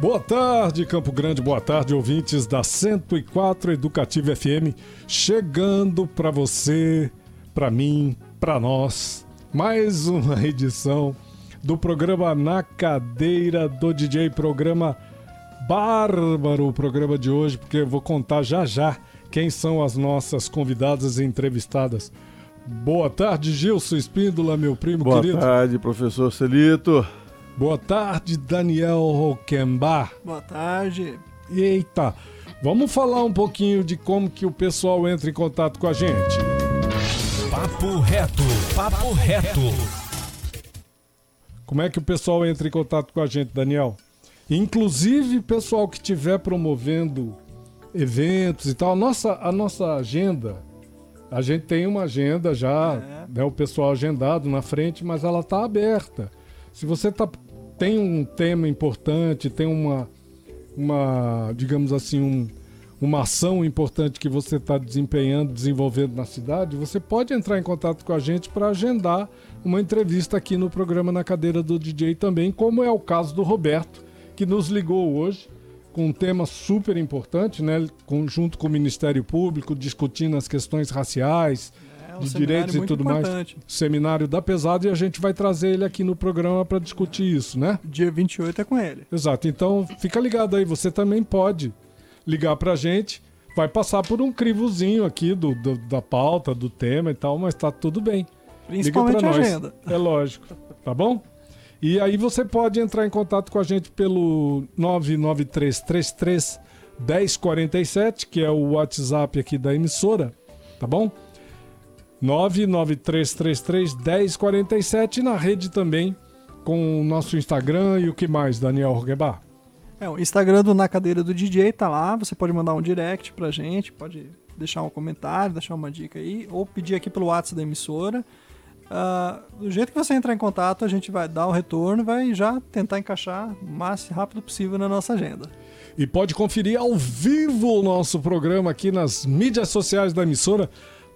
Boa tarde, Campo Grande. Boa tarde, ouvintes da 104 Educativa FM. Chegando para você, para mim, para nós, mais uma edição do programa Na Cadeira do DJ, programa bárbaro o programa de hoje, porque eu vou contar já já quem são as nossas convidadas e entrevistadas. Boa tarde, Gilson Espíndola, meu primo Boa querido. Boa tarde, professor Celito. Boa tarde, Daniel Roquembar. Boa tarde. Eita, vamos falar um pouquinho de como que o pessoal entra em contato com a gente. Papo reto, papo reto. Como é que o pessoal entra em contato com a gente, Daniel? Inclusive, pessoal que estiver promovendo eventos e tal, a nossa, a nossa agenda, a gente tem uma agenda já, é. né, o pessoal agendado na frente, mas ela está aberta. Se você tá, tem um tema importante, tem uma, uma digamos assim, um, uma ação importante que você está desempenhando, desenvolvendo na cidade, você pode entrar em contato com a gente para agendar uma entrevista aqui no programa Na Cadeira do DJ também, como é o caso do Roberto, que nos ligou hoje com um tema super importante, né? Junto com o Ministério Público, discutindo as questões raciais, um de direitos e tudo importante. mais. Seminário da Pesada e a gente vai trazer ele aqui no programa para discutir isso, né? Dia 28 é com ele. Exato. Então, fica ligado aí, você também pode ligar pra gente. Vai passar por um crivozinho aqui do, do da pauta, do tema e tal, mas tá tudo bem. Principalmente Liga pra a nós. agenda. É lógico. Tá bom? E aí você pode entrar em contato com a gente pelo 99333 1047, que é o WhatsApp aqui da emissora, tá bom? 99333 1047 na rede também com o nosso Instagram e o que mais, Daniel Roguebar? É, o Instagram do Na Cadeira do DJ tá lá, você pode mandar um direct pra gente, pode deixar um comentário, deixar uma dica aí, ou pedir aqui pelo WhatsApp da emissora. Uh, do jeito que você entrar em contato, a gente vai dar o retorno, vai já tentar encaixar o mais rápido possível na nossa agenda. E pode conferir ao vivo o nosso programa aqui nas mídias sociais da emissora.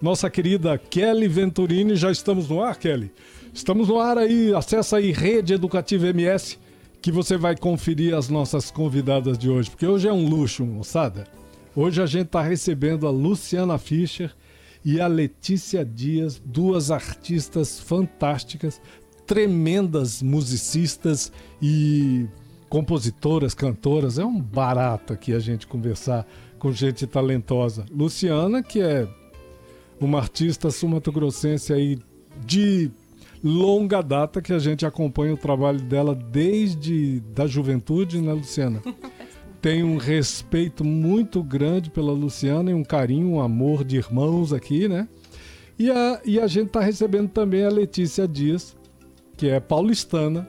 Nossa querida Kelly Venturini, já estamos no ar, Kelly? Estamos no ar aí, acessa aí Rede Educativa MS, que você vai conferir as nossas convidadas de hoje, porque hoje é um luxo, moçada. Hoje a gente está recebendo a Luciana Fischer, e a Letícia Dias, duas artistas fantásticas, tremendas musicistas e compositoras, cantoras. É um barato aqui a gente conversar com gente talentosa. Luciana, que é uma artista sumatogrossense aí de longa data que a gente acompanha o trabalho dela desde da juventude, né, Luciana? tenho um respeito muito grande pela Luciana e um carinho, um amor de irmãos aqui, né? E a, e a gente está recebendo também a Letícia Dias, que é paulistana,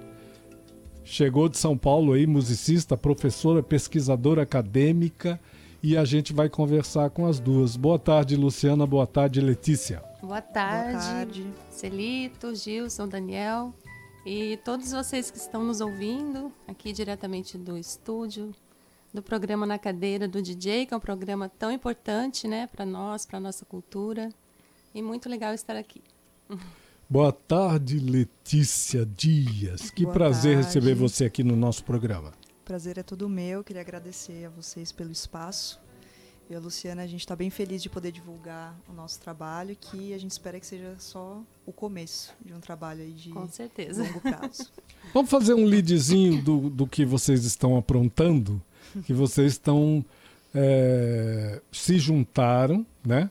chegou de São Paulo aí, musicista, professora, pesquisadora acadêmica, e a gente vai conversar com as duas. Boa tarde, Luciana. Boa tarde, Letícia. Boa tarde, Boa tarde. Celito, Gilson, Daniel e todos vocês que estão nos ouvindo aqui diretamente do estúdio do programa Na Cadeira do DJ, que é um programa tão importante né, para nós, para a nossa cultura. E muito legal estar aqui. Boa tarde, Letícia Dias. Que Boa prazer tarde. receber você aqui no nosso programa. Prazer é todo meu. Queria agradecer a vocês pelo espaço. E a Luciana, a gente está bem feliz de poder divulgar o nosso trabalho, que a gente espera que seja só o começo de um trabalho aí de Com certeza. longo prazo. Vamos fazer um leadzinho do, do que vocês estão aprontando? Que vocês estão. é, se juntaram, né?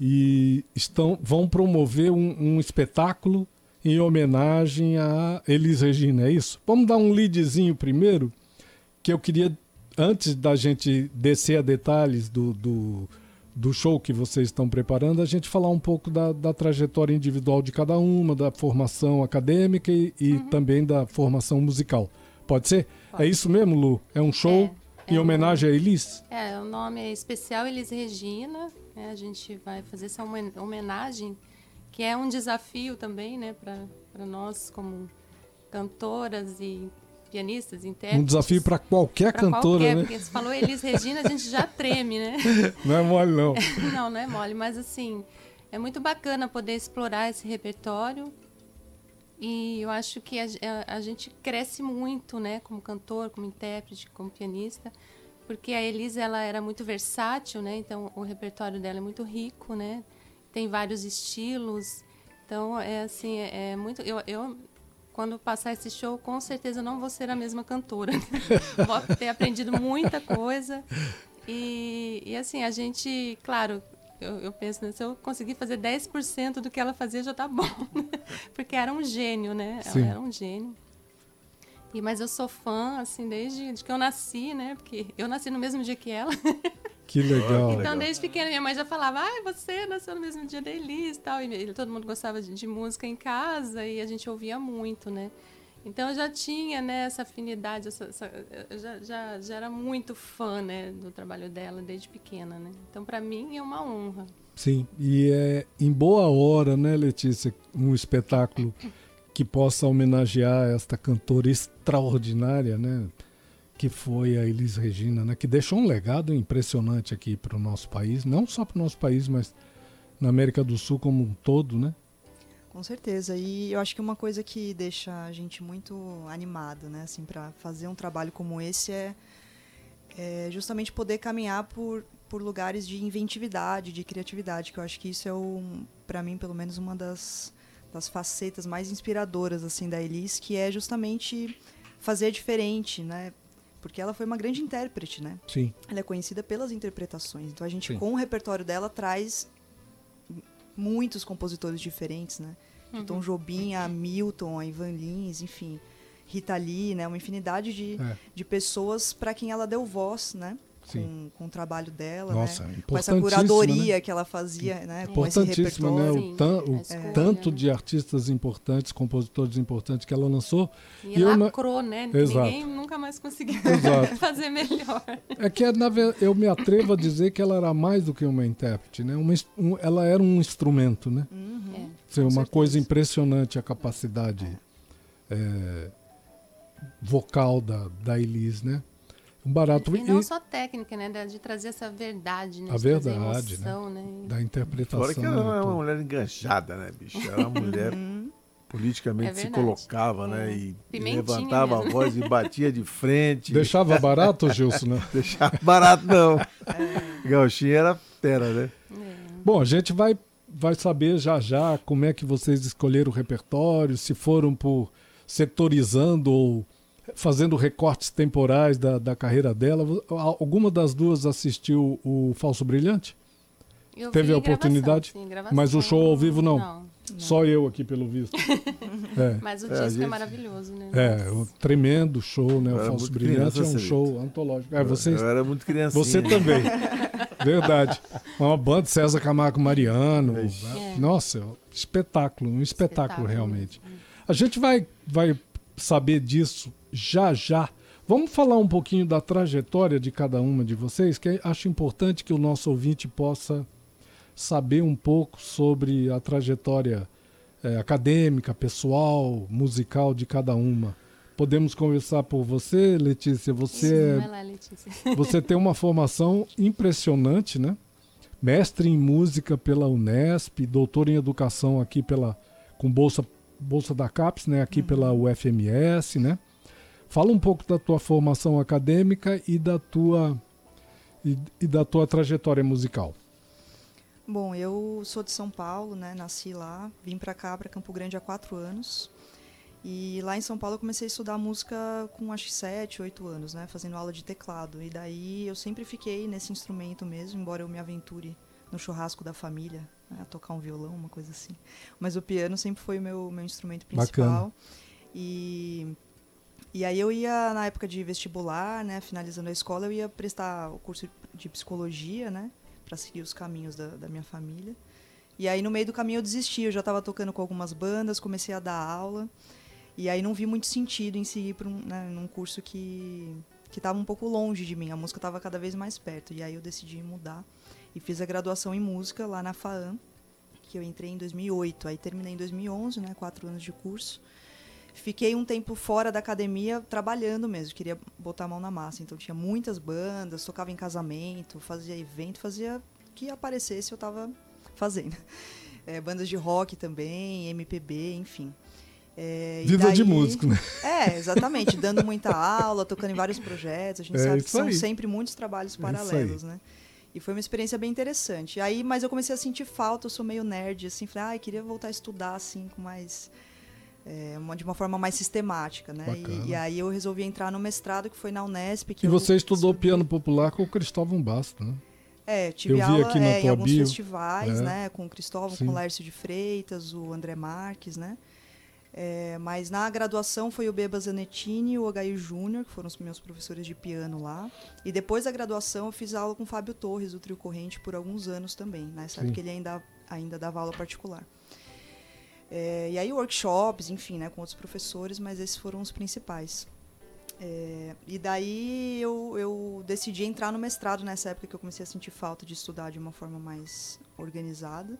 E estão, vão promover um, um espetáculo em homenagem a Elis Regina, é isso? Vamos dar um leadzinho primeiro, que eu queria, antes da gente descer a detalhes do, do, do show que vocês estão preparando, a gente falar um pouco da, da trajetória individual de cada uma, da formação acadêmica e, e Uhum. também da formação musical. Pode ser? É isso mesmo, Lu? É um show É, em é homenagem a Elis? É, o nome é especial Elis Regina. né? A gente vai fazer essa homen- homenagem, que é um desafio também, né, para nós como cantoras e pianistas, intérpretes. Um desafio para qualquer Pra cantora, qualquer, né? Porque se falou Elis Regina, a gente já treme, né? Não é mole, não. não, não é mole, mas assim, é muito bacana poder explorar esse repertório. E eu acho que a, a- a gente cresce muito, né, como cantor, como intérprete, como pianista, porque a Elisa ela era muito versátil, né? Então o repertório dela é muito rico, né? Tem vários estilos. Então é assim, é, é muito eu, eu quando passar esse show, com certeza não vou ser a mesma cantora. vou ter aprendido muita coisa. E, e assim, a gente, claro, eu, eu penso, né, se eu conseguir fazer 10% do que ela fazia, já tá bom. né? Porque era um gênio, né? Sim. Ela era um gênio. E, mas eu sou fã, assim, desde de que eu nasci, né? Porque eu nasci no mesmo dia que ela. Que legal. Então, desde pequena, minha mãe já falava, ah, você nasceu no mesmo dia da Elis e tal. E todo mundo gostava de, de música em casa e a gente ouvia muito, né? Então, eu já tinha, né, essa afinidade, essa, essa- eu já, já, já era muito fã, né, do trabalho dela desde pequena, né? Então, para mim, é uma honra. Sim, e é em boa hora, né, Letícia, um espetáculo que possa homenagear esta cantora extraordinária, né, que foi a Elis Regina, né, que deixou um legado impressionante aqui para o nosso país, não só para o nosso país, mas na América do Sul como um todo, né? Com certeza. E eu acho que uma coisa que deixa a gente muito animado, né, assim, para fazer um trabalho como esse é, é justamente poder caminhar por, por lugares de inventividade, de criatividade, que eu acho que isso é um, para mim, pelo menos uma das, das facetas mais inspiradoras assim da Elis, que é justamente fazer diferente, né? Porque ela foi uma grande intérprete, né? Sim, Ela é conhecida pelas interpretações. Então a gente, Sim. com o repertório dela, traz muitos compositores diferentes, né? De Uhum. Tom Jobim, a Milton, a Ivan Lins, enfim, Rita Lee, né? Uma infinidade de, é, de pessoas para quem ela deu voz, né? Com, com o trabalho dela, Nossa, né? Com essa curadoria né? que ela fazia, né? Com esse né? repertório. O, Sim, tan- o escolha, tanto né? de artistas importantes, compositores importantes que ela lançou. E, E eu lacrou, né? Exato. Ninguém nunca mais conseguiu Exato. fazer melhor. É que eu me atrevo a dizer que ela era mais do que uma intérprete, né? Uma um- ela era um instrumento, né? Uhum. É. Uma certeza. coisa impressionante a capacidade é, vocal da, da Elis, né? Um barato E não e só técnica, né? de- De trazer essa verdade, né? A verdade, emoção, né? da interpretação. Fora que ela é né, uma tudo. mulher enganjada, né, bicho? Ela é uma mulher Uhum. politicamente É se colocava, né? É. E, e Pimentinha levantava mesmo. a voz e batia de frente. Deixava barato, Gilson, né? Deixava barato, não. Gauchinha era fera, né? É. Bom, a gente vai, vai saber já já como é que vocês escolheram o repertório, se foram por setorizando ou fazendo recortes temporais da, da carreira dela. Alguma das duas assistiu o Falso Brilhante? Eu Teve vi a gravação, oportunidade? sim, gravação. Mas o show ao vivo não? Não. Só eu aqui, pelo visto. é. Mas o É, disco é gente- maravilhoso, né? É, um tremendo show, né? Eu O Falso Brilhante criança, é um show antológico. É, vocês, Eu era muito criancinha. você também. Verdade. Uma banda César Camargo Mariano. Ixi. É. Nossa, espetáculo, um espetáculo, Espetáculo. realmente. A gente vai, vai saber disso já já. Vamos falar um pouquinho da trajetória de cada uma de vocês, que acho importante que o nosso ouvinte possa saber um pouco sobre a trajetória eh, acadêmica, pessoal, musical de cada uma. Podemos conversar por você, Letícia. Você Isso, é lá, Letícia. você tem uma formação impressionante, né? Mestre em música pela Unesp, doutor em educação aqui pela com bolsa bolsa da CAPES, né? Aqui pela UFMS, né? Fala um pouco da tua formação acadêmica e da tua e, e da tua trajetória musical. Bom, eu sou de São Paulo, né? Nasci lá, vim pra cá, pra Campo Grande há quatro anos. E lá em São Paulo eu comecei a estudar música com acho que sete, oito anos, né? Fazendo aula de teclado. E daí eu sempre fiquei nesse instrumento mesmo, embora eu me aventure no churrasco da família, né? a tocar um violão, uma coisa assim. Mas o piano sempre foi o meu, meu instrumento principal. Bacana. E, e aí eu ia, na época de vestibular, né? Finalizando a escola, eu ia prestar o curso de psicologia, né? para seguir os caminhos da, da minha família. E aí no meio do caminho eu desisti, eu já estava tocando com algumas bandas, comecei a dar aula. E aí não vi muito sentido em seguir para um, né, num curso que que estava um pouco longe de mim, a música estava cada vez mais perto. E aí eu decidi mudar e fiz a graduação em música lá na FAAM, que eu entrei em 2008. Aí terminei em 2011, né, quatro anos de curso. Fiquei um tempo fora da academia trabalhando mesmo, queria botar a mão na massa. Então tinha muitas bandas, tocava em casamento, fazia evento, fazia que aparecesse eu estava fazendo. É, bandas de rock também, MPB, enfim. É, Vida de daí- músico, né? É, exatamente. Dando muita aula, tocando em vários projetos. A gente É sabe que são aí. sempre muitos trabalhos isso paralelos, né? E foi uma experiência bem interessante. Aí, mas eu comecei a sentir falta, eu sou meio nerd, assim, falei, ai, queria voltar a estudar, assim, com mais... é, uma- de uma forma mais sistemática, né? E, e aí eu resolvi entrar no mestrado, que foi na Unesp. Que E eu você estudou estudei- piano popular com o Cristóvão Bastos, né? É, tive Eu aula aqui na é, em alguns bio. festivais, É. né? Com o Cristóvão, Sim. com o Lércio de Freitas, o André Marques, né? É, mas na graduação foi o Beba Zanettini e o Ogaio Júnior, que foram os meus professores de piano lá. E depois da graduação eu fiz aula com o Fábio Torres, do Trio Corrente, por alguns anos também. Nessa Sim. época ele ainda, ainda dava aula particular. É, e aí workshops, enfim, né, com outros professores, mas esses foram os principais. É, e daí eu, eu decidi entrar no mestrado nessa época que eu comecei a sentir falta de estudar de uma forma mais organizada.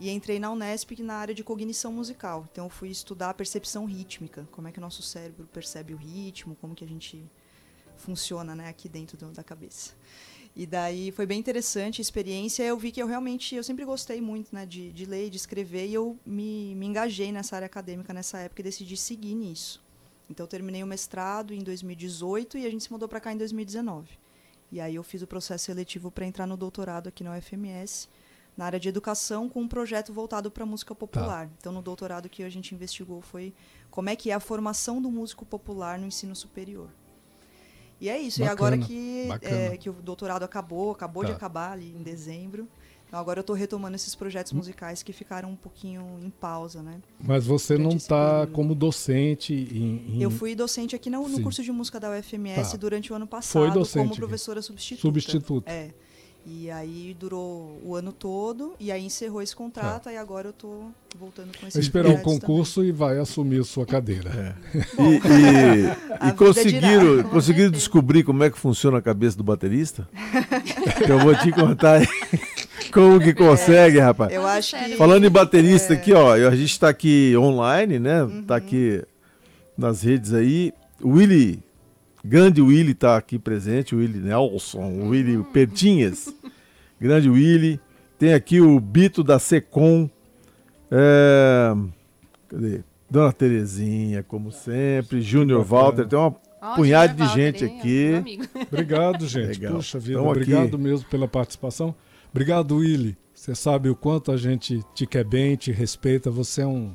E entrei na Unesp na área de cognição musical. Então eu fui estudar a percepção rítmica, como é que o nosso cérebro percebe o ritmo, como que a gente funciona né, aqui dentro do- da cabeça. E daí foi bem interessante a experiência. Eu vi que eu realmente, eu sempre gostei muito né, de, de ler e de escrever, e eu me, me engajei nessa área acadêmica nessa época e decidi seguir nisso. Então eu terminei o mestrado em 2018 e a gente se mudou para cá em 2019. E aí eu fiz o processo seletivo para entrar no doutorado aqui na UFMS, na área de educação, com um projeto voltado para música popular. Então no doutorado que a gente investigou foi como é que é a formação do músico popular no ensino superior. E é isso. Bacana, e agora que, é, que o doutorado acabou, acabou de Tá. acabar ali em dezembro. Então agora eu estou retomando esses projetos Hum. musicais que ficaram um pouquinho em pausa, né? Mas você não está como docente em, em- Eu fui docente aqui no, no curso de música da UFMS Tá. durante o ano passado Foi docente como professora substituta. substituto. É. E aí durou o ano todo e aí encerrou esse contrato e agora eu tô voltando com esse Vai esperar o concurso e vai assumir sua cadeira. E, e- A e conseguiram, dirá. conseguiram descobrir como é que funciona a cabeça do baterista? eu vou te contar como que consegue, rapaz. Eu acho que Falando em baterista É. aqui, ó, a gente tá aqui online, né? Uhum. Tá aqui nas redes aí. Willy, grande Willy tá aqui presente, o Willy Nelson, o Willy Pertinhas. grande Willy. Tem aqui o Bito da Secom. É, Cadê? Dona Terezinha, como sempre. Júnior. Walter. Tem uma Ó, punhado Júnior de gente Walter, hein? aqui. Amigo. Obrigado, gente. Legal. Puxa vida, Tamo aqui. obrigado mesmo pela participação. Obrigado, Willy. Você sabe o quanto a gente te quer bem, te respeita. Você é um.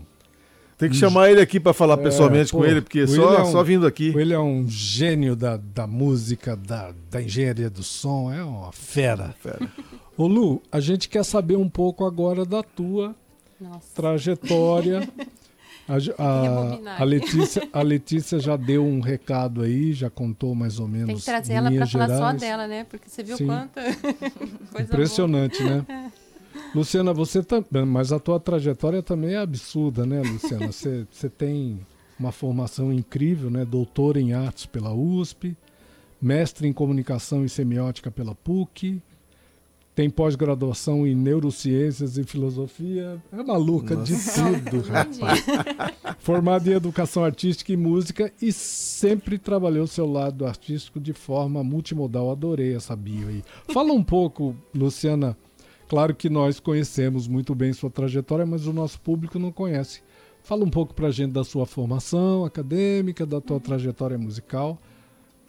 Tem que chamar ele aqui para falar É, pessoalmente pô, com ele, porque só, é um- só vindo aqui. Ele é um gênio da, da música, da, da engenharia do som, é uma fera. Fera. Ô Lu, a gente quer saber um pouco agora da tua Nossa. trajetória. A, a- a. Letícia, a Letícia já deu um recado aí, já contou mais ou menos. Tem que trazer ela para falar só dela, né? Porque você viu Sim. quanta coisa Impressionante, né? Luciana, você também, mas a tua trajetória também é absurda, né, Luciana? Você, você tem uma formação incrível, né? Doutora em artes pela USP, mestre em comunicação e semiótica pela PUC, tem pós-graduação em neurociências e filosofia. É maluca de tudo, rapaz. Formada em educação artística e música e sempre trabalhou seu lado artístico de forma multimodal. Adorei essa bio aí. Fala um pouco, Luciana. Claro que nós conhecemos muito bem sua trajetória, mas o nosso público não conhece. Fala um pouco pra gente da sua formação acadêmica, da tua trajetória musical.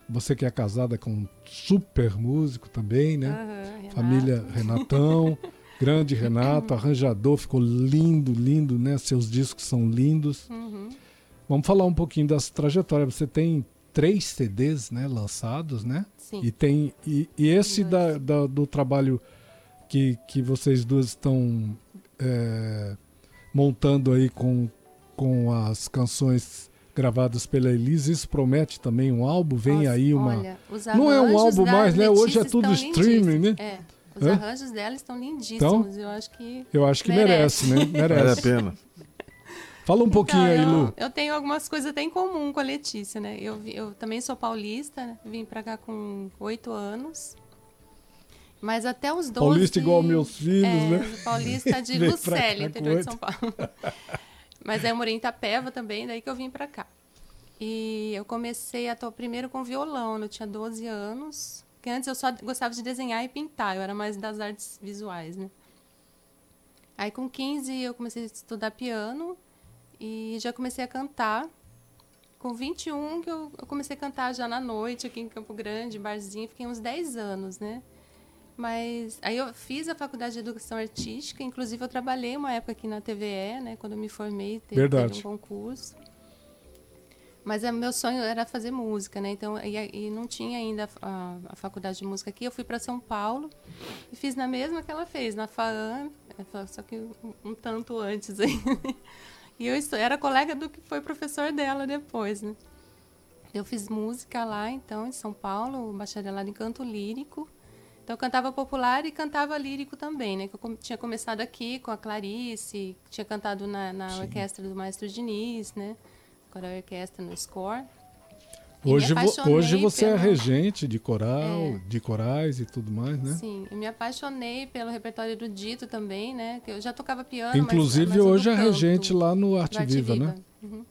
Você que é casada com um super músico também, né? Aham, Renato. Família Renatão, grande Renato, arranjador, ficou lindo, lindo, né? Seus discos são lindos. Uhum. Vamos falar um pouquinho dessa trajetória. Você tem três CDs, né, lançados, né? Sim. E tem e, e esse da, da- do trabalho que, que vocês duas estão é, montando aí com, com as canções gravadas pela Elise, isso promete também um álbum. Vem Nossa, aí uma olha, os Não é um álbum mais, né? Hoje é tudo streaming, né? É. Os Hã? arranjos dela estão lindíssimos. Eu acho que. Eu acho que merece, Merece. né? Vale a Merece. pena. Fala um pouquinho Então, aí, eu, Lu. eu tenho algumas coisas até em comum com a Letícia, né? Eu, eu também sou paulista, né? vim pra cá com oito anos. Mas até os 12... Paulista igual meus filhos, é, né? Paulista de Lucélia, interior de. São Paulo. Mas aí eu morei em Itapeva também, daí que eu vim pra cá. E eu comecei a atuar primeiro com violão, eu tinha 12 anos. Porque antes eu só gostava de desenhar e pintar, eu era mais das artes visuais, né? Aí com 15 eu comecei a estudar piano e já comecei a cantar. Com 21 que eu, eu comecei a cantar já na noite aqui em Campo Grande, barzinho, fiquei uns 10 anos, né? Mas aí eu fiz a faculdade de educação artística, inclusive eu trabalhei uma época aqui na TVE, né? Quando eu me formei, teve, teve um concurso. Mas é, meu sonho era fazer música, né? Então, e, e não tinha ainda a, a faculdade de música aqui. Eu fui para São Paulo e fiz na mesma que ela fez, na FAAM, é, só que um, um tanto antes aí. E eu era colega do que foi professor dela depois, né? Eu fiz música lá, então, em São Paulo, bacharelado em canto lírico. Então, eu cantava popular e cantava lírico também, né? Que eu tinha começado aqui com a Clarice, tinha cantado na, na orquestra do Maestro Diniz, né? Agora a orquestra no score. E Hoje, hoje você é pelo- regente de coral, É. de corais e tudo mais, né? Sim, eu me apaixonei pelo repertório erudito também, né? Que eu já tocava piano, Inclusive mas, mas do hoje é regente lá no do Arte Arte Viva, né? Uhum.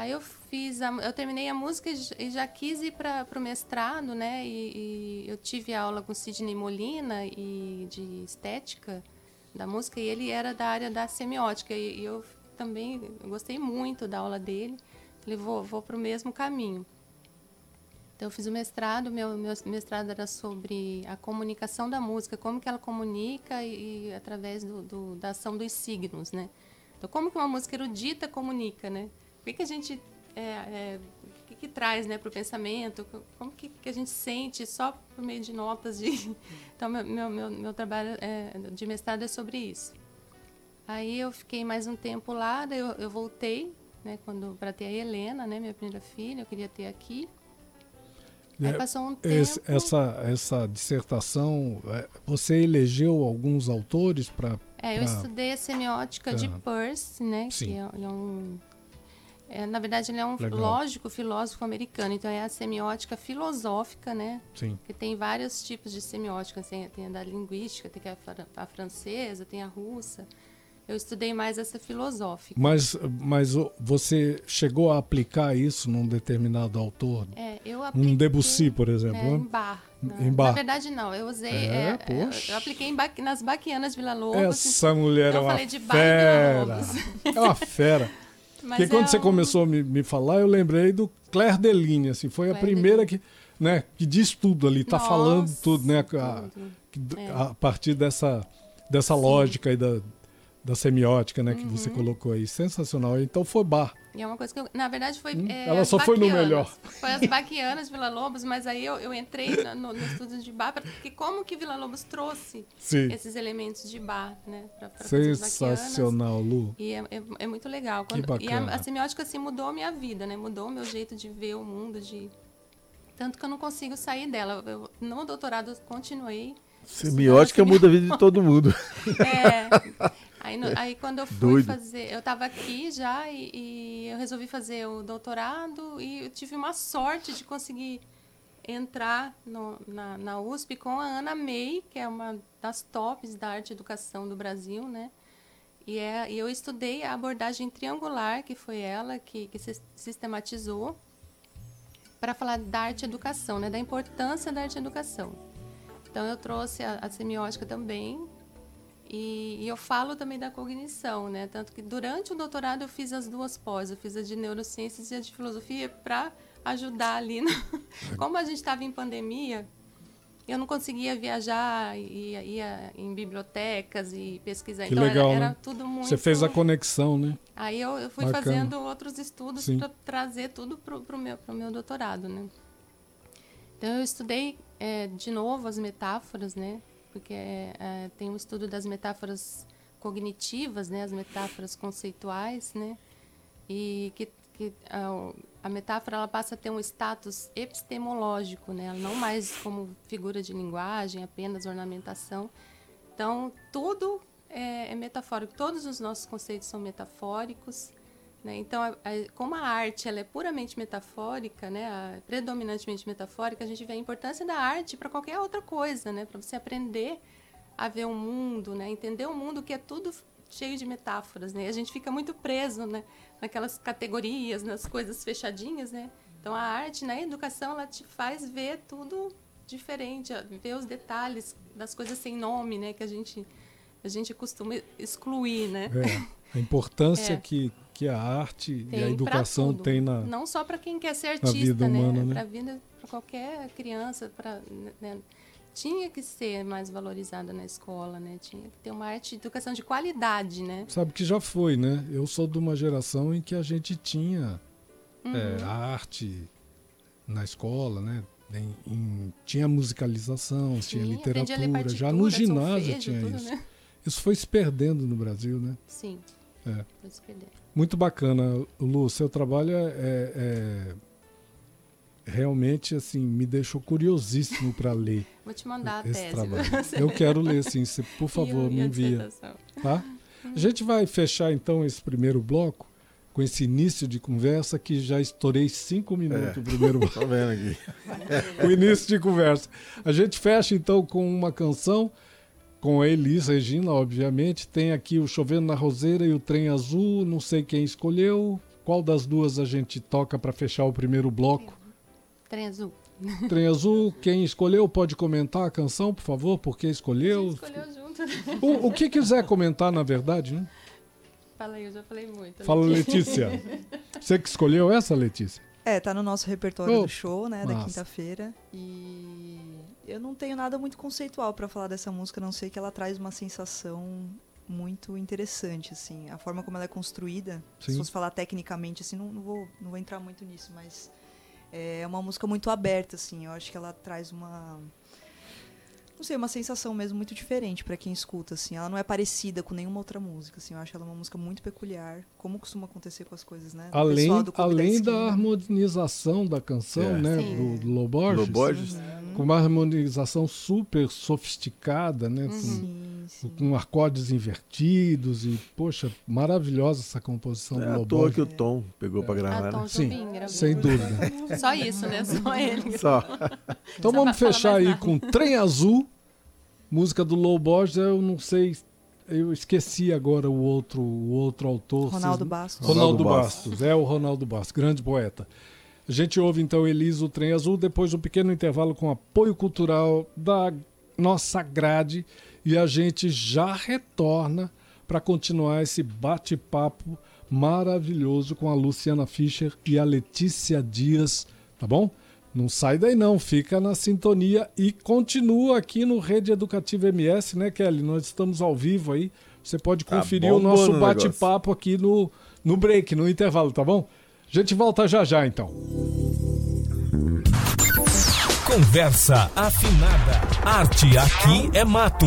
Aí eu fiz, a, eu terminei a música e já quis ir para o mestrado, né? E, e eu tive aula com Sidney Molina e de estética da música e ele era da área da semiótica e, e eu também gostei muito da aula dele. Falei, vou, vou para o mesmo caminho. Então eu fiz o mestrado, meu, meu mestrado era sobre a comunicação da música, como que ela comunica e, e através do, do- da ação dos signos, né? Então como que uma música erudita comunica, né? O que, que a gente é, é, o que, que traz, né, para o pensamento? Como que, que a gente sente só por meio de notas de então meu, meu, meu, trabalho é, de mestrado é sobre isso. Aí eu fiquei mais um tempo lá, daí eu, eu voltei, né, para ter a Helena, né, minha primeira filha, eu queria ter aqui. Aí É, passou um tempo. Esse- essa, essa dissertação, é, você elegeu alguns autores para. É, eu pra- estudei a semiótica de. Peirce, né? Sim. Que é, é um. É, na verdade, ele é um Legal. lógico filósofo americano. Então, é a semiótica filosófica, né? Sim. Que tem vários tipos de semiótica. Tem, tem a da linguística, tem a, a francesa, tem a russa. Eu estudei mais essa filosófica. Mas, mas você chegou a aplicar isso num determinado autor? É, eu Um apliquei, Debussy, por exemplo? É, né? em bar. Na, Em bar. na verdade, não. Eu usei. É, é, é, poxa. eu apliquei em ba- nas baquianas Vila Lobos. Essa mulher é eu uma falei de bar Vila fera. Lobos. É uma fera. Mas Porque quando é você um- começou a me, me falar, eu lembrei do Claire Deline, assim, foi a Claire primeira Deline. que, né, que diz tudo ali, tá Nossa, falando tudo, né, a, que- É. a partir dessa, dessa lógica aí da, da semiótica, né, que você Uhum. colocou aí, sensacional. Então foi bar. E é uma coisa que eu, na verdade foi. Hum, é, ela só foi no melhor. Foi as baquianas de Vila Lobos, mas aí eu, eu entrei no, no estudo de bar, porque como que Vila Lobos trouxe Sim. esses elementos de bar, né? Pra, pra. Sensacional, Lu. E é, é, é muito legal. Que Quando, e bacana. a, a semiótica assim mudou a minha vida, né? Mudou o meu jeito de ver o mundo, de tanto que eu não consigo sair dela. Eu, no doutorado eu continuei. Semiótica muda a vida de todo mundo. É. Aí, no- aí quando eu fui Doido. fazer, eu estava aqui já e, e eu resolvi fazer o doutorado e eu tive uma sorte de conseguir entrar no- na, na USP com a Ana May, que é uma das tops da arte e educação do Brasil, né? E, é, e eu estudei a abordagem triangular, que foi ela que, que sis- sistematizou para falar da arte educação, né? Da importância da arte educação. Então eu trouxe a, a semiótica também e, e eu falo também da cognição, né? Tanto que durante o doutorado eu fiz as duas pós, eu fiz a de neurociências e a de filosofia para ajudar ali. No... Como a gente estava em pandemia, eu não conseguia viajar, ia, ia em bibliotecas e pesquisar. Que então era- legal, era, né? tudo muito. Você fez a conexão, né? Aí eu, eu fui Bacana. fazendo outros estudos para trazer tudo para o meu, pro meu doutorado, né? Então eu estudei é, de novo as metáforas, né? Porque é, tem um estudo das metáforas cognitivas, né? As metáforas conceituais, né? E que, que a, a metáfora ela passa a ter um status epistemológico, né? não mais como figura de linguagem, apenas ornamentação. Então, tudo é, é metafórico, todos os nossos conceitos são metafóricos. Né? Então, a, a, como a arte ela é puramente metafórica, né? A, predominantemente metafórica, a gente vê a importância da arte para qualquer outra coisa, né? para você aprender a ver o mundo, né? entender o mundo que é tudo cheio de metáforas. Né? A gente fica muito preso né? naquelas categorias, nas coisas fechadinhas. Né? Então, a arte na educação ela te faz ver tudo diferente, ver os detalhes das coisas sem nome, né? que a gente, a gente costuma excluir. Né? É, a importância é. que que a arte tem e a educação tem na não só para quem quer ser artista, vida né? humana, né? Para vida para qualquer criança, para né? tinha que ser mais valorizada na escola, né? Tinha que ter uma arte de educação de qualidade, né? Sabe que já foi, né? Eu sou de uma geração em que a gente tinha uhum. é, arte na escola, né? Em, em, tinha musicalização, tinha, tinha literatura, já no ginásio tinha tudo, isso. Né? Isso foi se perdendo no Brasil, né? Sim. É. Foi se perdendo. Muito bacana, Lu. Seu trabalho é, é, é realmente assim me deixou curiosíssimo para ler. Vou te mandar esse a tese. Trabalho. Eu quero ler, sim. Você, por favor, me envia. Tá? A gente vai fechar então esse primeiro bloco com esse início de conversa que já estourei cinco minutos é, o primeiro bloco. Tô vendo aqui. o início de conversa. A gente fecha então com uma canção com a Elis Regina, obviamente. Tem aqui o Chovendo na Roseira e o Trem Azul. Não sei quem escolheu. Qual das duas a gente toca para fechar o primeiro bloco? Trem Azul. Trem Azul, quem escolheu pode comentar a canção, por favor, por que escolheu. escolheu junto. O, o, que quiser comentar, na verdade, né? Fala aí, eu já falei muito. Fala, Letícia. Você que escolheu essa, Letícia? É, tá no nosso repertório oh, do show, né, da quinta-feira. E eu não tenho nada muito conceitual para falar dessa música, a não sei que ela traz uma sensação muito interessante, assim. A forma como ela é construída, Sim. se fosse falar tecnicamente, assim, não, não, vou, não vou entrar muito nisso, mas é uma música muito aberta, assim. Eu acho que ela traz uma não sei, uma sensação mesmo muito diferente para quem escuta, assim. Ela não é parecida com nenhuma outra música, assim. Eu acho ela uma música muito peculiar, como costuma acontecer com as coisas, né? além além da, da, harmonização da canção, é. né, Sim. do, do Loborges. Loborges. Uhum. Com uma harmonização super sofisticada, né? Uhum. Com, Sim. com acordes invertidos e, poxa, maravilhosa essa composição é do. À toa que o Tom pegou é. para gravar, ah, né? Sim, sem dúvida. Só isso, né? Só ele. Só. Então vamos fechar aí com Trem Azul Música do Low Borges, eu não sei, eu esqueci agora o outro, o outro autor. Ronaldo Bastos. Ronaldo, Bastos, é o Ronaldo Bastos, grande poeta. A gente ouve então Elisa, o Trem Azul, depois um pequeno intervalo com apoio cultural da nossa grade e a gente já retorna para continuar esse bate-papo maravilhoso com a Luciana Fischer e a Letícia Dias, tá bom? Não sai daí não, fica na sintonia e continua aqui no Rede Educativa MS, né, Kelly? Nós estamos ao vivo aí. Você pode tá conferir tá o nosso bate-papo aqui no, no break, no intervalo, tá bom? A gente volta já já então. Conversa afinada. Arte aqui é mato.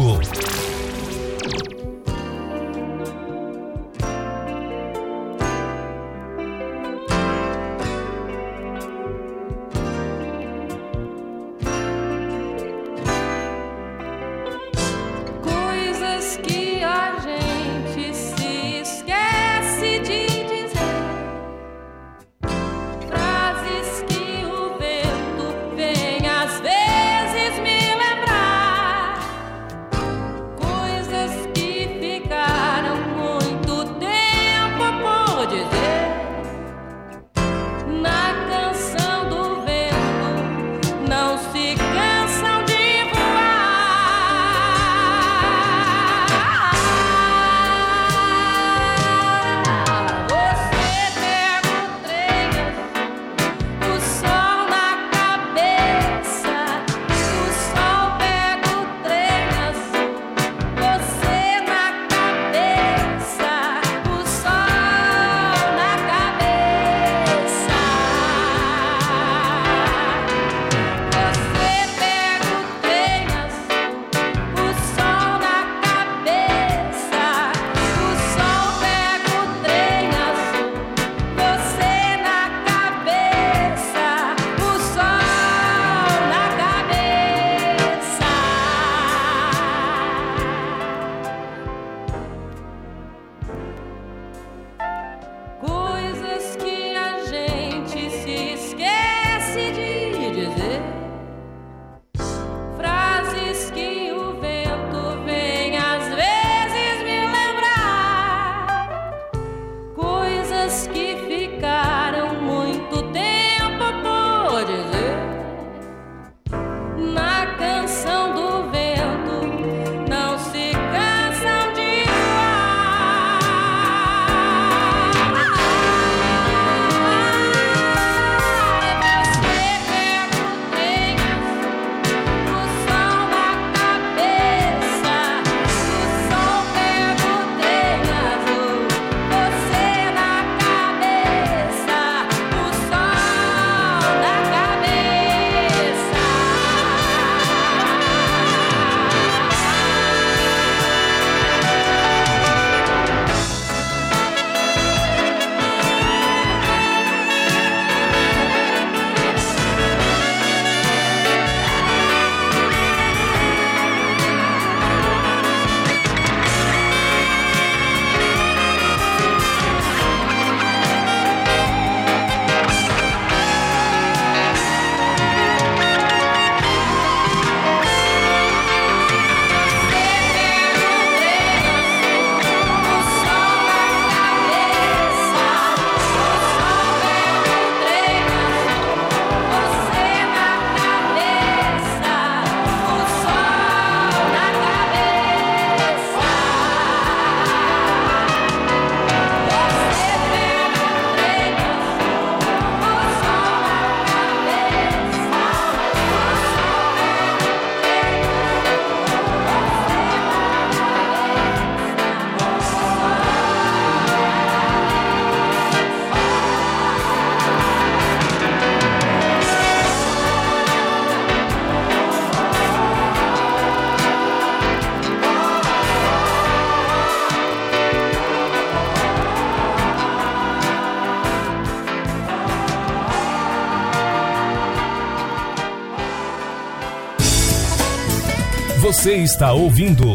Você está ouvindo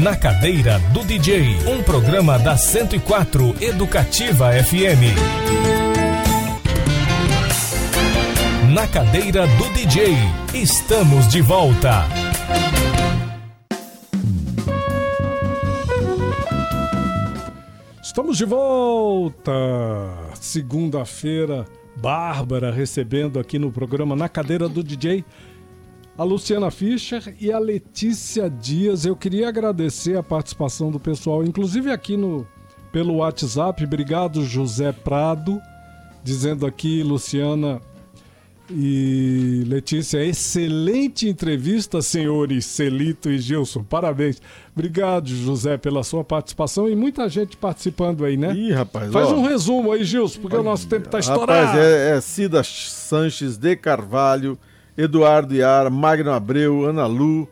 Na Cadeira do DJ, um programa da 104 Educativa FM. Na Cadeira do DJ, estamos de volta. Estamos de volta! Segunda-feira, Bárbara recebendo aqui no programa Na Cadeira do DJ a Luciana Fischer e a Letícia Dias. Eu queria agradecer a participação do pessoal, inclusive aqui no pelo WhatsApp. Obrigado, José Prado, dizendo aqui, Luciana e Letícia, excelente entrevista, senhores Celito e Gilson. Parabéns. Obrigado, José, pela sua participação e muita gente participando aí, né? Ih, rapaz. Faz ó, um resumo aí, Gilson, porque o nosso tempo está estourado. Rapaz, é, é Cida Sanches de Carvalho, Eduardo Iara, Magno Abreu, Ana Lu,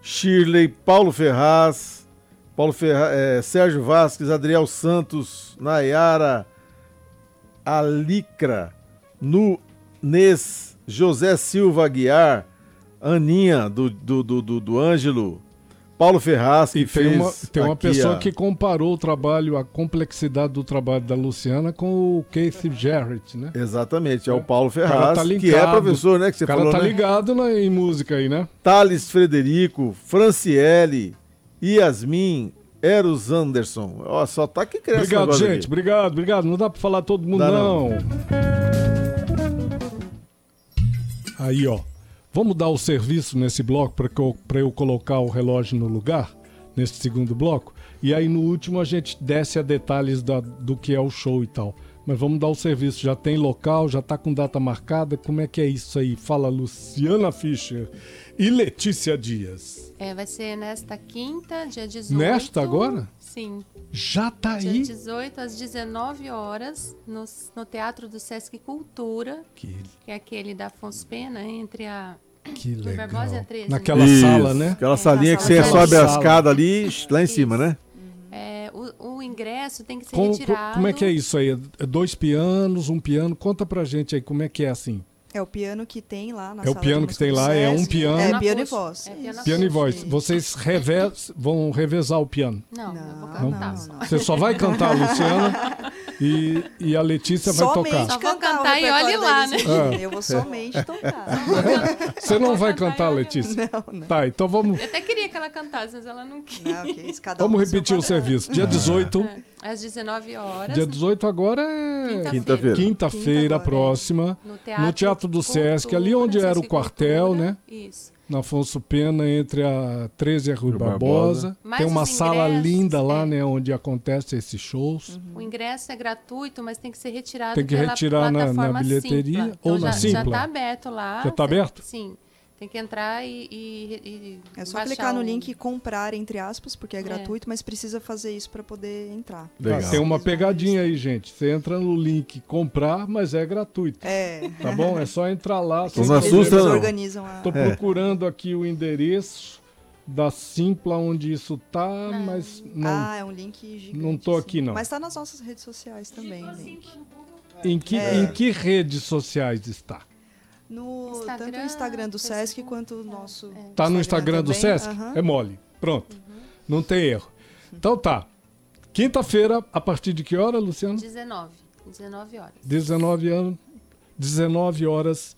Shirley, Paulo Ferraz, Paulo Ferra, é, Sérgio Vasques, Adriel Santos, Nayara, Alicra, Nu Nes, José Silva Aguiar, Aninha do, do, do, do, do Ângelo, Paulo Ferraz, que E tem fez uma, tem uma pessoa a- que comparou o trabalho, a complexidade do trabalho da Luciana com o Keith Jarrett, né? Exatamente, é o Paulo Ferraz, tá que é professor, né? Que você o cara falou, tá né? ligado na- em música aí, né? Thales Frederico, Franciele, Yasmin, Eros Anderson. Ó, só tá que cresce Obrigado, gente. aqui. Obrigado, obrigado. Não dá pra falar todo mundo, Dá não. não. Aí, ó. Vamos dar o serviço nesse bloco para eu, pra eu colocar o relógio no lugar, nesse segundo bloco. E aí no último a gente desce a detalhes da- do que é o show e tal. Mas vamos dar o serviço. Já tem local, já tá com data marcada. Como é que é isso aí? Fala Luciana Fischer e Letícia Dias. É, vai ser nesta quinta, dia 18. Nesta agora? Sim. Já tá Dia aí? 18 às 19 horas, no, no Teatro do Sesc Cultura, Que, que é aquele da Afonso Pena, entre a. que legal. Barbosa e a 13, Naquela Isso, sala, né? Aquela É, salinha que você sobe a escada ali, lá em cima, né? É, o, o ingresso tem que ser Como, retirado. como é que é isso aí? É dois pianos, um piano? Conta pra gente aí como é que é assim. É o piano que tem lá na É o piano que tem lá, é um piano. É Piano e voz. É piano. Piano e voz. Vocês reves, vão revezar o piano. Não, eu vou Não, cantar não, só. não. Você só vai cantar, Luciana, e, e a Letícia vai Somente tocar. Só vou cantar e olhe lá, deles. né? Eu vou somente tocar. Você não vai cantar Letícia? Não, não. Tá, então vamos, Eu até queria que ela cantasse, mas ela não quis. Não, cada um vamos repetir o serviço. Dia 18, É, Às 19 horas. dia 18 agora é Quinta-feira. quinta-feira Quinta agora, próxima, no Teatro, no Teatro do Cultura, Sesc, ali onde era o quartel, Cultura. né? Isso. na Afonso Pena, entre a 13 e a Rui Rui Barbosa. Barbosa. Mas Tem uma sala linda lá, é. né, onde acontecem esses shows. O ingresso é gratuito, mas tem que ser retirado Tem que pela retirar na- na bilheteria Simpla. ou Então na já, Simpla? Já tá aberto lá. Já tá aberto? Sim. Tem que entrar e, e- e É só baixar clicar no link e comprar, entre aspas, porque é gratuito, mas precisa fazer isso para poder entrar. Legal. Tá, tem uma pegadinha aí, gente. Você entra no link comprar, mas é gratuito. É. Tá bom? É só entrar lá. Não assusta, eles não. organizam a. Tô É. procurando aqui o endereço da Simpla onde isso tá, mas não. Ah, é um link gigante. Não tô aqui, assim. não. Mas tá nas nossas redes sociais também o link. em, que, é. em que redes sociais está? No, Instagram, tanto o Instagram do Sesc Facebook. quanto o nosso. Tá no Instagram do Sesc? aham. É mole. Pronto. Não tem erro. Então tá. Quinta-feira, a partir de que hora, Luciano? 19. 19 horas. 19 anos. 19 horas.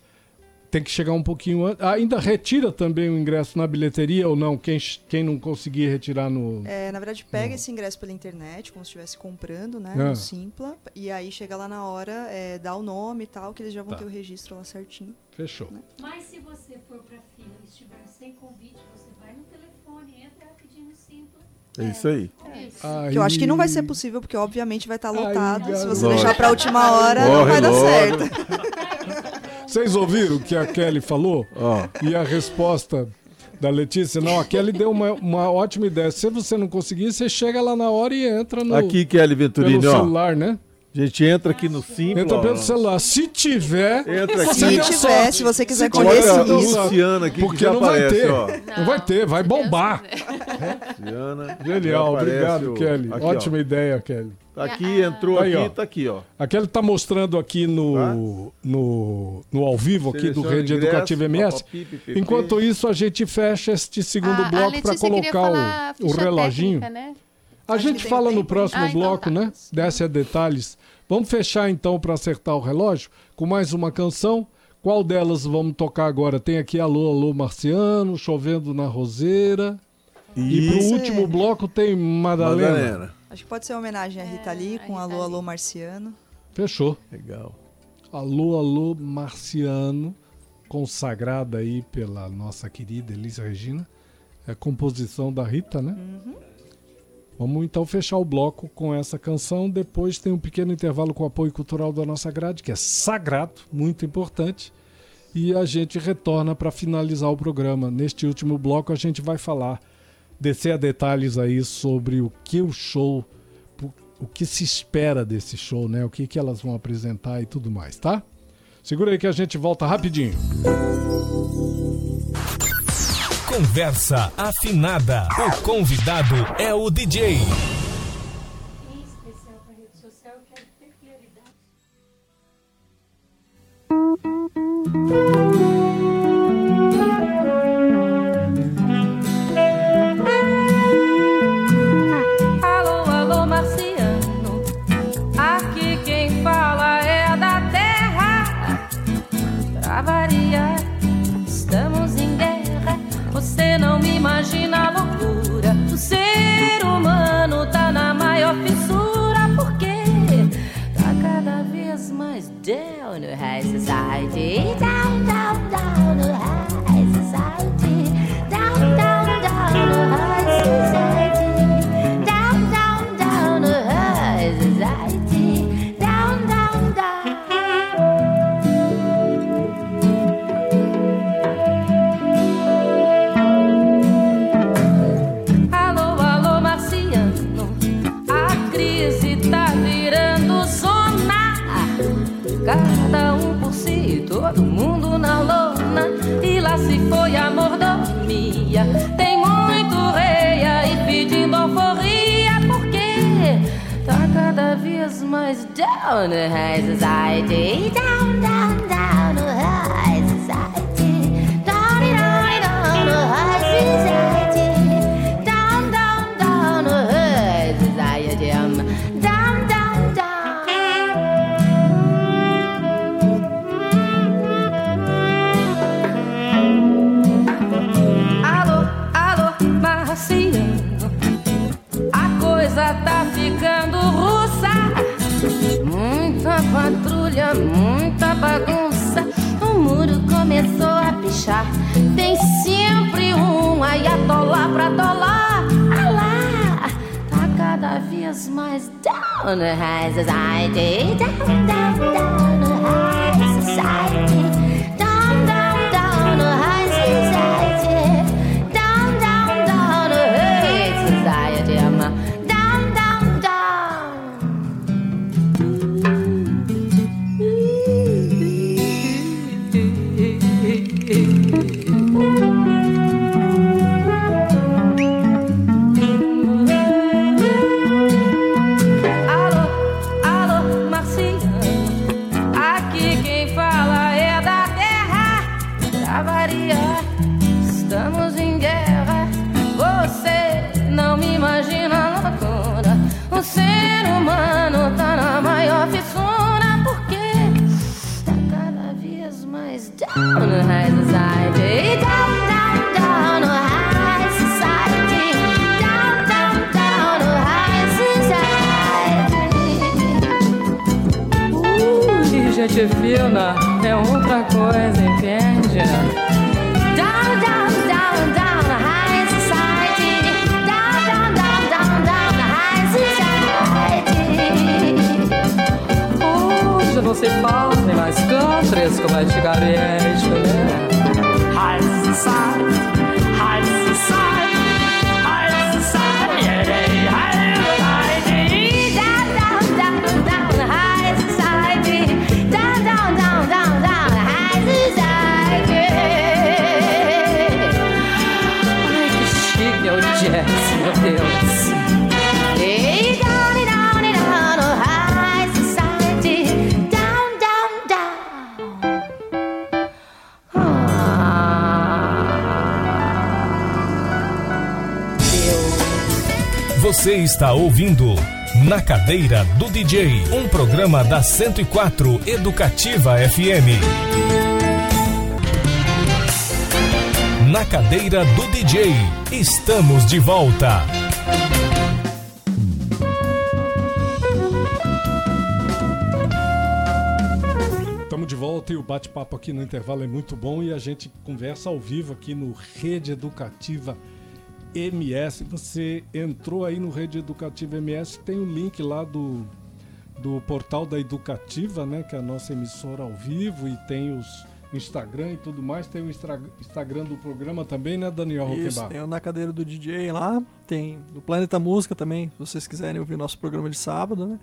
Tem que chegar um pouquinho antes. Ah, ainda retira também o ingresso na bilheteria ou não? Quem, quem não conseguir retirar no. É, na verdade, pega esse ingresso pela internet, como se estivesse comprando, né? Ah. No Simpla. E aí chega lá na hora, é, dá o nome e tal, que eles já vão Tá. ter o registro lá certinho. Fechou. Mas se você for para fila e estiver sem convite, você vai no telefone, entra rapidinho simples. É isso aí. Aí... Que eu acho que não vai ser possível, porque obviamente vai estar Aí, lotado. se você garoto. deixar pra última hora, não Corre vai dar logo. certo. Vocês ouviram o que a Kelly falou? Ó, E a resposta da Letícia? Não, a Kelly deu uma, uma ótima ideia. Se você não conseguir, você chega lá na hora e entra no, aqui, Kelly pelo Venturini, ó. celular, né? A gente entra aqui no Simpla. Entra pelo ó. celular. Se tiver, Entra aqui. Se tiver, se você quiser a risco. Luciana aqui Porque que já não vai aparece, ter. ó. Não vai ter, vai bombar. Luciana. Genial, obrigado, o- Kelly. Aqui, ó. Ótima ideia, Kelly. Tá aqui, Ah. entrou Aí, aqui, ó. tá aqui, ó. Aquele tá mostrando aqui no, Tá. no, no ao vivo aqui do Rede ingresso, Educativa MS. Enquanto isso, a gente fecha este segundo a bloco para colocar o, o reloginho. técnica, né? A Acho gente fala no próximo Ah, então bloco, tá. né? Desce a detalhes. Vamos fechar então para acertar o relógio com mais uma canção. Qual delas vamos tocar agora? Tem aqui Alô, Alô Marciano, Chovendo na Roseira. E, pro Isso. último bloco tem Madalena. Madalena. Acho que pode ser uma homenagem à Rita Lee com Rita Alô, Lee. Alô Marciano. Fechou. Legal. Alô, alô, Marciano, consagrada aí pela nossa querida Elis Regina. É composição da Rita, né? Vamos então fechar o bloco com essa canção. Depois tem um pequeno intervalo com o apoio cultural da nossa grade, que é sagrado, muito importante. E a gente retorna para finalizar o programa. Neste último bloco, a gente vai falar, descer a detalhes aí sobre o que o show o que se espera desse show, né? O que, que elas vão apresentar e tudo mais, tá? Segura aí que a gente volta rapidinho. Conversa afinada. O convidado é o DJ. Em 这还是在低头 down no high society. Down ayatollah pra tolar. Ah lá, tá cada vez mais down high society. Down, down, down high society. Você está ouvindo Na Cadeira do DJ, um programa da 104 Educativa FM. Na Cadeira do DJ, estamos de volta. Estamos de volta e o bate-papo aqui no intervalo é muito bom e a gente conversa ao vivo aqui no Rede Educativa MS. Você entrou aí no Rede Educativa MS, tem o um link lá do, do portal da Educativa, né? Que é a nossa emissora ao vivo e tem os Instagram e tudo mais. Tem o Instagram do programa também, né, Daniel Isso, tem o Na Cadeira do DJ lá, tem do Planeta Música também, se vocês quiserem ouvir nosso programa de sábado, né?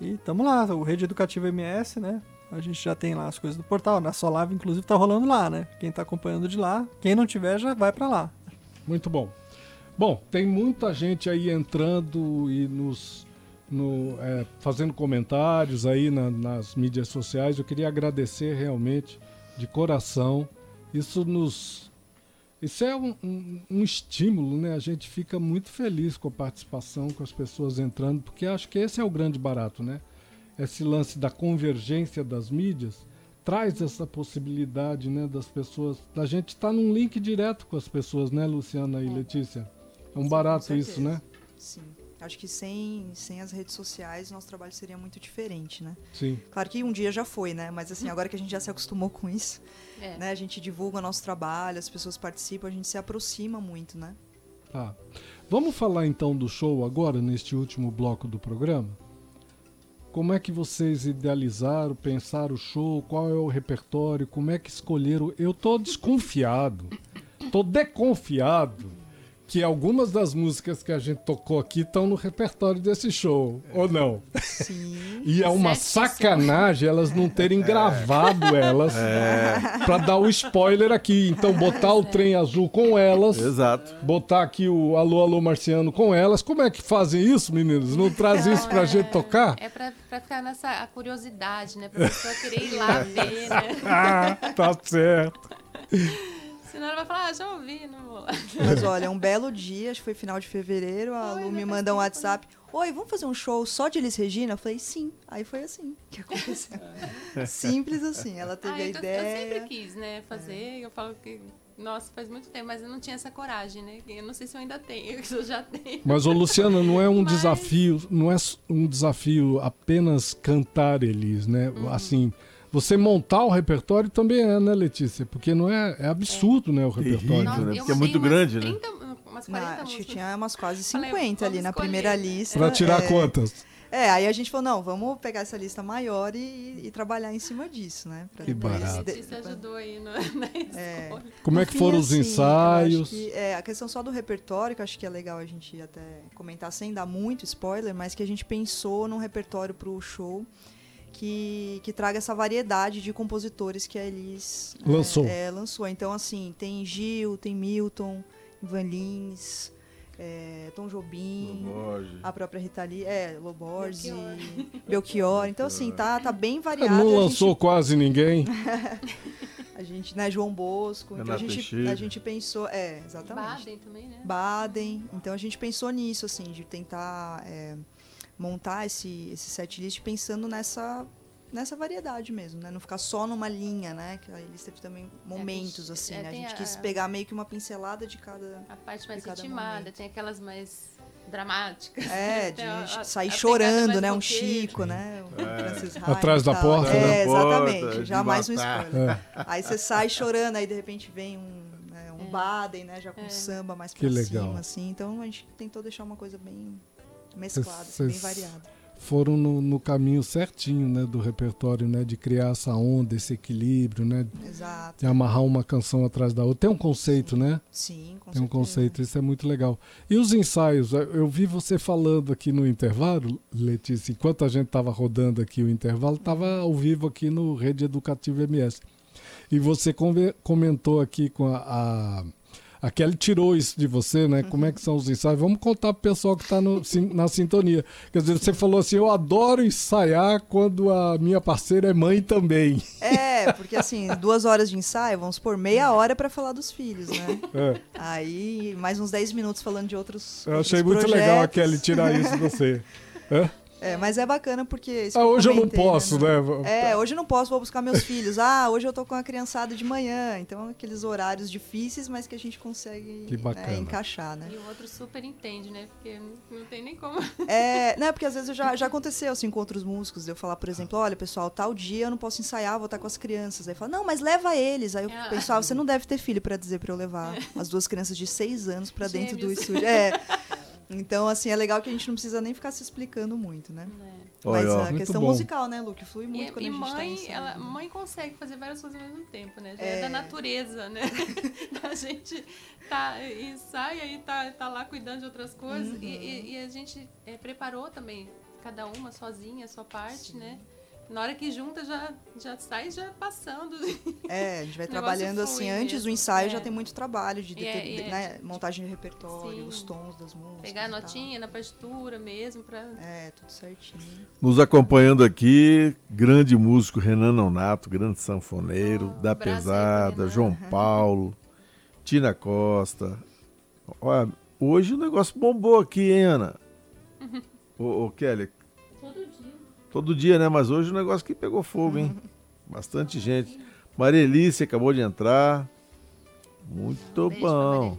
E tamo lá, o Rede Educativa MS, né? A gente já tem lá as coisas do portal. Na sua live, inclusive, tá rolando lá, né? Quem tá acompanhando de lá, quem não tiver, já vai para lá. Muito bom. Bom, tem muita gente aí entrando e nos no, é, fazendo comentários aí na, nas mídias sociais. Eu queria agradecer realmente de coração. Isso nos. Isso é um, um, um, estímulo, né? A gente fica muito feliz com a participação, com as pessoas entrando, porque acho que esse é o grande barato, né? esse lance da convergência das mídias traz essa possibilidade, né, das pessoas, da gente estar tá num link direto com as pessoas, né, Luciana e é. Letícia? É um Sim, barato isso, né? Sim. Acho que sem, sem as redes sociais, nosso trabalho seria muito diferente, né? Sim. Claro que um dia já foi, né? Mas assim, agora que a gente já se acostumou com isso, é. né? A gente divulga o nosso trabalho, as pessoas participam, a gente se aproxima muito, né? Ah. Vamos falar então do show agora, neste último bloco do programa? Como é que vocês idealizaram, pensaram o show? Qual é o repertório? Como é que escolheram? Eu tô desconfiado, tô desconfiado que algumas das músicas que a gente tocou aqui estão no repertório desse show, é. ou não? Sim. e é uma sacanagem elas não terem é. gravado elas é. para dar o spoiler aqui. Então botar o trem azul com elas, Exato. botar aqui o alô alô marciano com elas. Como é que fazem isso, meninos? Não traz isso pra é, gente tocar? É pra, pra ficar nessa a curiosidade, né? Pra pessoa querer ir lá ver, né? ah, tá certo. Senão ela vai falar, ah, já ouvi, não vou lá. Mas olha, um belo dia, acho que foi final de fevereiro, a Lu me manda um WhatsApp. Oi, vamos fazer um show só de Elis Regina? Eu falei, sim. Aí foi assim que aconteceu. Simples assim. Ela teve ah, a ideia. Eu sempre quis, né, fazer. É. Eu falo que nossa, faz muito tempo, mas eu não tinha essa coragem, né? Eu não sei se eu ainda tenho, eu já tenho. Mas, ô Luciana, não é um mas... desafio, não é um desafio apenas cantar Elis, né? Uhum. Assim, você montar o repertório também é, né, Letícia? Porque não é, é absurdo, é. né, o repertório. Nossa, né? Porque é muito grande, 30, né? Umas 40 não, acho que tinha umas quase 50 Falei, ali na primeira lista. Pra tirar é... quantas? É, aí a gente falou, não, vamos pegar essa lista maior e, e trabalhar em cima disso, né? Pra que barato. De, Isso ajudou aí no, na é. Como é que foram os assim, ensaios? Que, é, a questão só do repertório, que eu acho que é legal a gente até comentar sem dar muito spoiler, mas que a gente pensou num repertório pro show que, que traga essa variedade de compositores que a Elis lançou. É, é, lançou. Então, assim, tem Gil, tem Milton, Ivan Lins, é, Tom Jobim, Loborge. a própria Rita Lee, é, Loborges, Belchior. Belchior. Então, assim, tá, tá bem variado. Não lançou gente... quase ninguém. a gente, né, João Bosco. então a gente, a gente pensou, é, exatamente. Baden também, né? Baden. Então a gente pensou nisso, assim, de tentar é, montar esse, esse set list pensando nessa nessa variedade mesmo, né? Não ficar só numa linha, né? Que aí eles teve também momentos, é, assim, é, né? A gente a, quis pegar meio que uma pincelada de cada. A parte mais intimada, tem aquelas mais dramáticas. É, de a, sair chorando, né? Um Chico, né? É. Atrás da porta, é, né? exatamente. Porta, Jamais um spoiler. É. Aí você sai chorando, aí de repente vem um, né, um é. Baden, né? Já com samba mais pra que cima, legal. assim. Então a gente tentou deixar uma coisa bem mesclado, assim, bem variado. Foram no, no, caminho certinho, né, do repertório, né, de criar essa onda, esse equilíbrio, né, Exato. de amarrar uma canção atrás da outra. Tem um conceito, Sim. né? Sim, com Tem um conceito, isso é muito legal. E os ensaios, eu vi você falando aqui no intervalo, Letícia, enquanto a gente estava rodando aqui o intervalo, estava ao vivo aqui no Rede Educativa MS. E você comentou aqui com a, a a Kelly tirou isso de você, né? Como é que são os ensaios? Vamos contar pro pessoal que está na sintonia. Quer dizer, você falou assim, eu adoro ensaiar quando a minha parceira é mãe também. É, porque assim, duas horas de ensaio, vamos supor, meia hora pra falar dos filhos, né? É, Aí, mais uns 10 minutos falando de outros. eu outros achei muito legal a projetos. Kelly tirar isso de você. É? É, mas é bacana porque. isso Ah, hoje eu não comentei, posso, né? É, hoje eu não posso, vou buscar meus filhos. Ah, hoje eu tô com a criançada de manhã. Então, aqueles horários difíceis, mas que a gente consegue Que né, bacana. encaixar, né? E o outro super entende, né? Porque não tem nem como. É, né, porque às vezes eu já, já aconteceu assim com outros músicos, de eu falar, por exemplo, olha, pessoal, tal dia eu não posso ensaiar, vou estar com as crianças. Aí fala, não, mas leva eles. Aí eu Ah. penso, ah, você não deve ter filho pra dizer pra eu levar as duas crianças de seis anos pra dentro do estúdio. É. Então, assim, é legal que a gente não precisa nem ficar se explicando muito, né? Olha, Mas ó. a Muito questão bom. musical, né, Lu, que flui E, muito quando e a gente tá mãe, ensaiando. ela, mãe consegue fazer várias coisas ao mesmo tempo, né? Já é, É. da natureza, né? a gente tá, ensaia e tá, tá lá cuidando de outras coisas. E, e- e a gente é, preparou também, cada uma sozinha, a sua parte, né? Na hora que junta, já, já sai já passando. É, a gente vai trabalhando assim, antes do ensaio é. já tem muito trabalho de, é- deter- e é né, montagem de repertório, Sim. os tons das músicas. Pegar a tal. notinha na partitura mesmo pra... É, tudo certinho. Nos acompanhando aqui, grande músico Renan Nonato, grande sanfoneiro, Oh, da pesada, Renan. João Paulo, Tina Costa. Olha, hoje o negócio bombou aqui, hein, Ana? ô, ô, Kelly. Todo dia, né? Mas hoje o negócio aqui pegou fogo, hein? Bastante gente. Marelice acabou de entrar. Muito Beijo bom.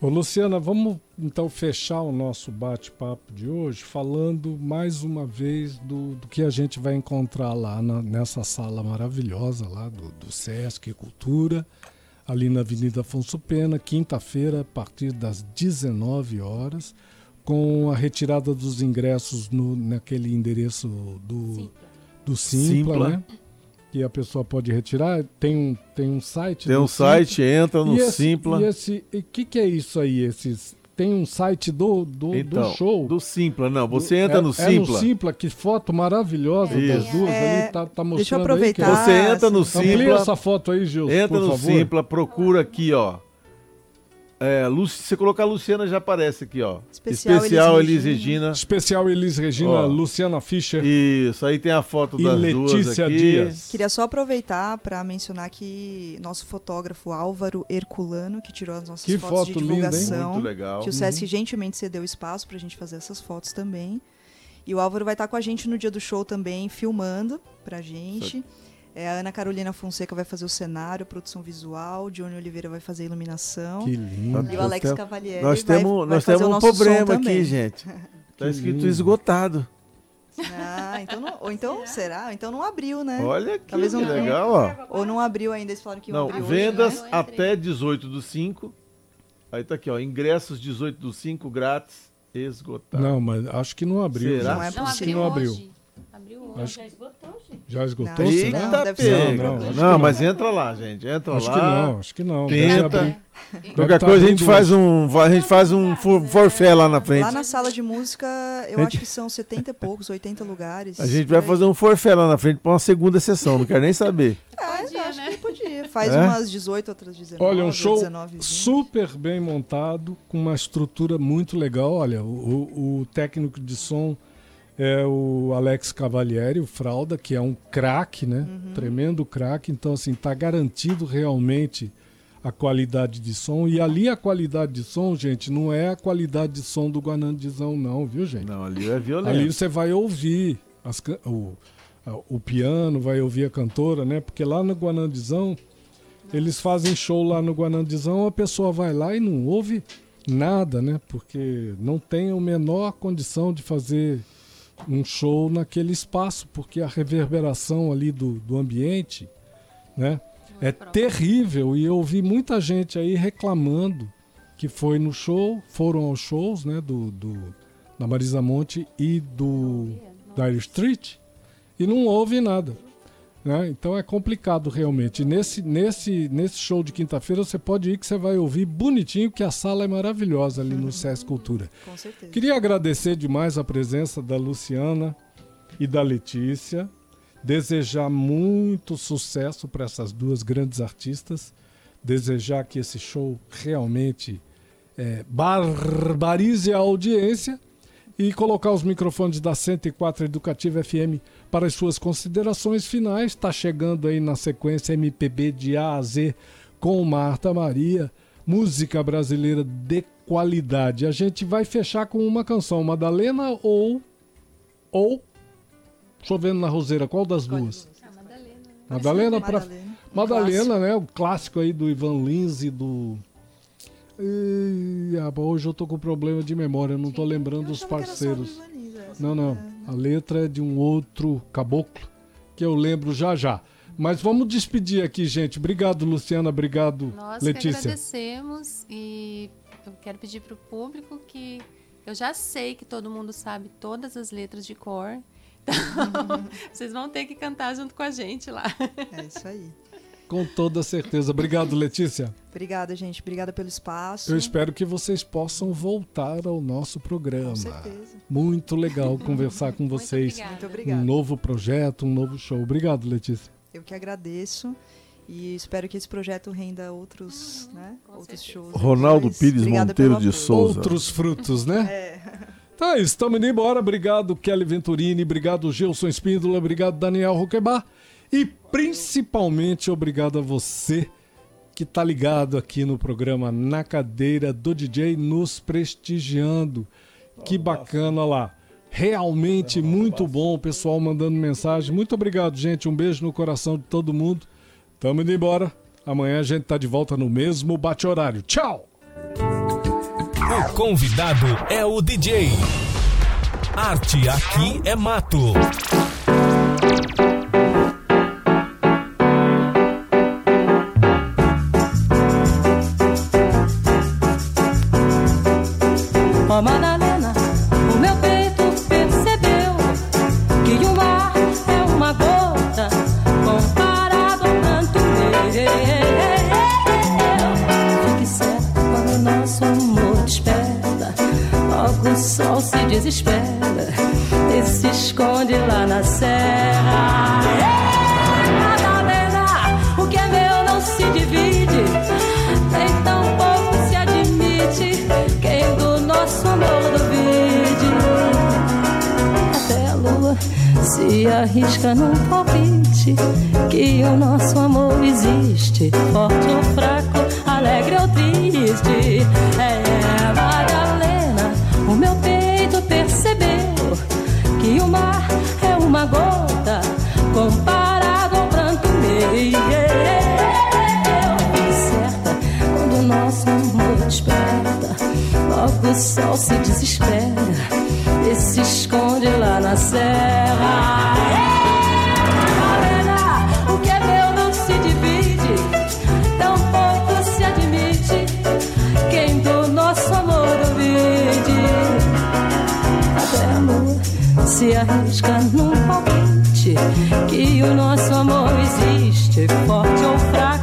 Ô, Luciana, vamos então fechar o nosso bate-papo de hoje falando mais uma vez do, do que a gente vai encontrar lá na- nessa sala maravilhosa lá do, do Sesc Cultura, ali na Avenida Afonso Pena, quinta-feira, a partir das 19 horas, com a retirada dos ingressos no, naquele endereço do, do Simpla, Simpla. né? Que a pessoa pode retirar. Tem um, tem um site. Tem um Simpla. site, entra no E esse- Simpla. E esse, o que, que é isso aí? Esses, tem um site do, do, Então, do show. do Simpla, não. Você entra é, no É Simpla. no Simpla, que foto maravilhosa das Isso. duas É, ali. Tá, tá mostrando deixa eu aí, aproveitar. Kelly. Você entra no. Amplia Simpla. essa foto aí, Gilson, Entra por no favor. Simpla, procura aqui, ó. É, Lu- se você colocar Luciana, já aparece aqui, ó. Especial Elis Elis Regina. Regina. Especial Elis Regina, Ó. Luciana Fischer Isso, aí tem a foto e das duas Letícia aqui. Dias. Queria só aproveitar para mencionar que nosso fotógrafo Álvaro Herculano, que tirou as nossas Que fotos de foto linda, hein? divulgação, Muito legal. que o Sesc gentilmente cedeu espaço para a gente fazer essas fotos também. E o Álvaro vai estar com a gente no dia do show também, filmando pra gente. É, a Ana Carolina Fonseca vai fazer o cenário, produção visual, o Johnny Oliveira vai fazer a iluminação. Que lindo. E o Alex Nós Cavalieri Nós vai, temos, vai nós fazer temos o um problema também. aqui, gente. Tá Que escrito lindo. esgotado. Ah, então não, ou então, será? Então não abriu, né? Olha que Talvez não- legal, ó. Ou não abriu ainda, eles falaram que Não, abrir vendas hoje, né? até 18 do 5. Aí tá aqui, ó. Ingressos 18 do 5 grátis, esgotado. Não, mas acho que não abriu. Será? Não é Acho que abriu não abriu. Abriu hoje. Acho- Já esgotou. Já esgotou, Não, será? Não, deve ser. Não, não, acho Não, mas entra lá, gente. Entra Acho lá. que não, acho que não. Tenta. Qualquer tá coisa a gente faz um, a gente faz um for- forfé lá na frente. Lá na sala de música, eu Gente- acho que são 70 e poucos, 80 lugares. A gente vai fazer um forfé lá na frente pra uma segunda sessão, não quero nem saber. É, Podia, acho né? que podia. Faz É? umas 18, outras 19. Olha, um show 19, 20. super bem montado, com uma estrutura muito legal. Olha, o- o técnico de som é o Alex Cavalieri, o Fralda, que é um craque, né? Tremendo craque. Então, assim, tá garantido realmente a qualidade de som. E ali a qualidade de som, gente, não é a qualidade de som do Guanandizão, não, viu, gente? Não, ali é violento. Ali você vai ouvir as o, o piano, vai ouvir a cantora, né? Porque lá no Guanandizão, eles fazem show lá no Guanandizão, a pessoa vai lá e não ouve nada, né? Porque não tem a menor condição de fazer um show naquele espaço, porque a reverberação ali do, do ambiente, né? É terrível e eu ouvi muita gente aí reclamando que foi no show, foram aos shows, né, do, do da Marisa Monte e do Dire Street e não houve nada. Né? Então é complicado realmente. Nesse, nesse, nesse show de quinta-feira você pode ir que você vai ouvir bonitinho, que a sala é maravilhosa ali no SESC Cultura. Com certeza. Queria agradecer demais a presença da Luciana e da Letícia. Desejar muito sucesso para essas duas grandes artistas. Desejar que esse show realmente é, barbarize a audiência. E colocar os microfones da 104 Educativa FM para as suas considerações finais. Está chegando aí na sequência MPB de A a Z com Marta Maria, música brasileira de qualidade. A gente vai fechar com uma canção, Madalena ou ou Chovendo na Roseira, qual das duas? Madalena para Madalena. Madalena, né? O clássico aí do Ivan Lins e do. Ih, ah, hoje eu tô com problema de memória, não tô lembrando os parceiros. Essa. Não, não. A letra é de um outro caboclo que eu lembro já já. Mas vamos despedir aqui, gente. Obrigado, Luciana. Obrigado, Nós que Letícia. agradecemos e eu quero pedir para o público que eu já sei que todo mundo sabe todas as letras de cor. Então, vocês vão ter que cantar junto com a gente lá. É isso aí. Com toda certeza. Obrigado, Letícia. Obrigada, gente. Obrigada pelo espaço. Eu espero que vocês possam voltar ao nosso programa. Com certeza. Muito legal conversar com vocês. obrigada. Muito Um obrigada. novo projeto, um novo show. Obrigado, Letícia. Eu que agradeço. E espero que esse projeto renda outros, né? com Outros shows. Ronaldo depois. Pires Obrigada Monteiro de. Souza. Outros frutos, né? É. Tá, estamos indo embora. Obrigado, Kelly Venturini. Obrigado, Gilson Espíndola. Obrigado, Daniel Roquebar. E principalmente obrigado a você que tá ligado aqui no programa Na Cadeira do DJ, nos prestigiando. Que bacana lá. Realmente muito bom, o pessoal mandando mensagem. Muito obrigado, gente. Um beijo no coração de todo mundo. Tamo indo embora. Amanhã a gente tá de volta no mesmo bate-horário. Tchau! O convidado é o DJ. Arte aqui é mato. Madalena, o meu peito percebeu que o mar é uma gota comparado ao canto meu. Fique certo quando nosso amor desperta, logo o sol se desespera e se esconde lá na serra. Se arrisca num palpite que o nosso amor existe, forte ou fraco, alegre ou triste. É Madalena, o meu peito percebeu que o mar é uma gota comparado ao pranto meu. Eu certa quando o nosso amor desperta, logo o sol se desespera e se esconde lá na serra. O que é meu não se divide, tão pouco se admite. Quem do nosso amor duvide, até a lua se arrisca num palpite que o nosso amor existe, forte ou fraco,